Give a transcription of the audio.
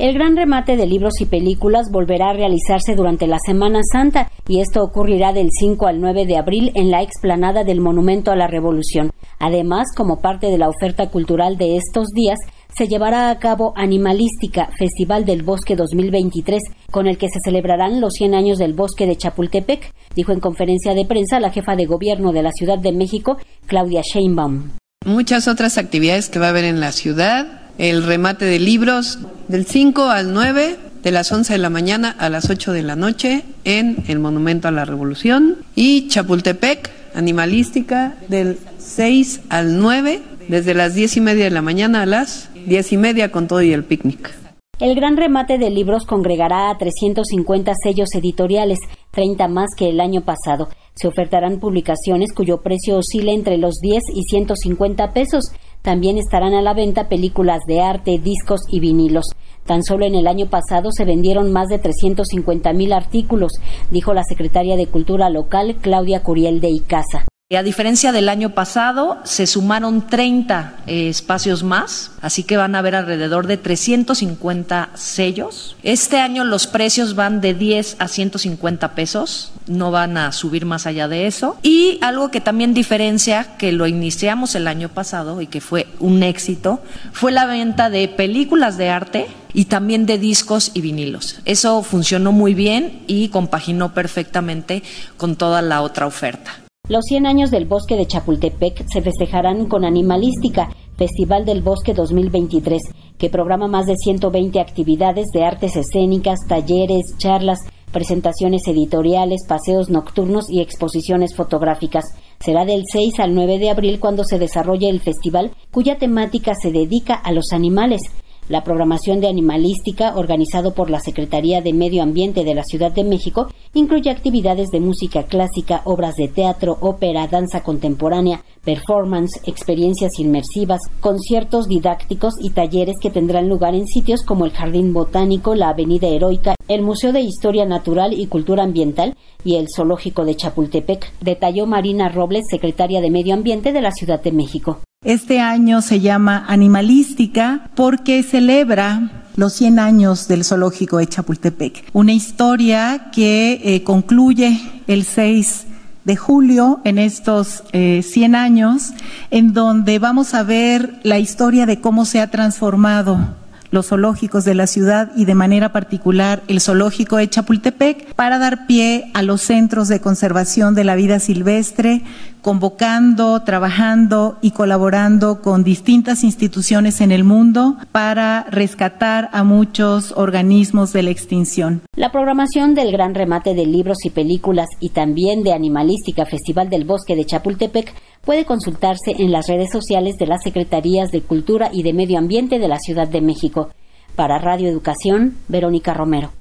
El gran remate de libros y películas volverá a realizarse durante la Semana Santa y esto ocurrirá del 5 al 9 de abril en la explanada del Monumento a la Revolución. Además, como parte de la oferta cultural de estos días, se llevará a cabo Animalística, Festival del Bosque 2023, con el que se celebrarán los 100 años del bosque de Chapultepec, dijo en conferencia de prensa la jefa de gobierno de la Ciudad de México, Claudia Sheinbaum. Muchas otras actividades que va a haber en la ciudad, el remate de libros del 5 al 9, de las 11 de la mañana a las 8 de la noche en el Monumento a la Revolución y Chapultepec, animalística del 6 al 9, desde las 10 y media de la mañana a las 10 y media con todo y el picnic. El gran remate de libros congregará a 350 sellos editoriales, 30 más que el año pasado. Se ofertarán publicaciones cuyo precio oscila entre los 10 y 150 pesos. También estarán a la venta películas de arte, discos y vinilos. Tan solo en el año pasado se vendieron más de 350 mil artículos, dijo la secretaria de Cultura local Claudia Curiel de Icaza. A diferencia del año pasado, se sumaron 30 eh, espacios más, así que van a haber alrededor de 350 sellos. Este año los precios van de 10 a 150 pesos, no van a subir más allá de eso. Y algo que también diferencia, que lo iniciamos el año pasado y que fue un éxito, fue la venta de películas de arte y también de discos y vinilos. Eso funcionó muy bien y compaginó perfectamente con toda la otra oferta. Los 100 años del bosque de Chapultepec se festejarán con Animalística, Festival del Bosque 2023, que programa más de 120 actividades de artes escénicas, talleres, charlas, presentaciones editoriales, paseos nocturnos y exposiciones fotográficas. Será del 6 al 9 de abril cuando se desarrolle el festival, cuya temática se dedica a los animales. La programación de animalística, organizado por la Secretaría de Medio Ambiente de la Ciudad de México, incluye actividades de música clásica, obras de teatro, ópera, danza contemporánea, performance, experiencias inmersivas, conciertos didácticos y talleres que tendrán lugar en sitios como el Jardín Botánico, la Avenida Heroica, el Museo de Historia Natural y Cultura Ambiental y el Zoológico de Chapultepec, detalló Marina Robles, secretaria de Medio Ambiente de la Ciudad de México. Este año se llama Animalística porque celebra los 100 años del zoológico de Chapultepec. Una historia que eh, concluye el 6 de julio en estos 100 eh, años, en donde vamos a ver la historia de cómo se ha transformado los zoológicos de la ciudad y de manera particular el zoológico de Chapultepec para dar pie a los centros de conservación de la vida silvestre, convocando, trabajando y colaborando con distintas instituciones en el mundo para rescatar a muchos organismos de la extinción. La programación del gran remate de libros y películas y también de Animalística Festival del Bosque de Chapultepec puede consultarse en las redes sociales de las Secretarías de Cultura y de Medio Ambiente de la Ciudad de México. Para Radio Educación, Verónica Romero.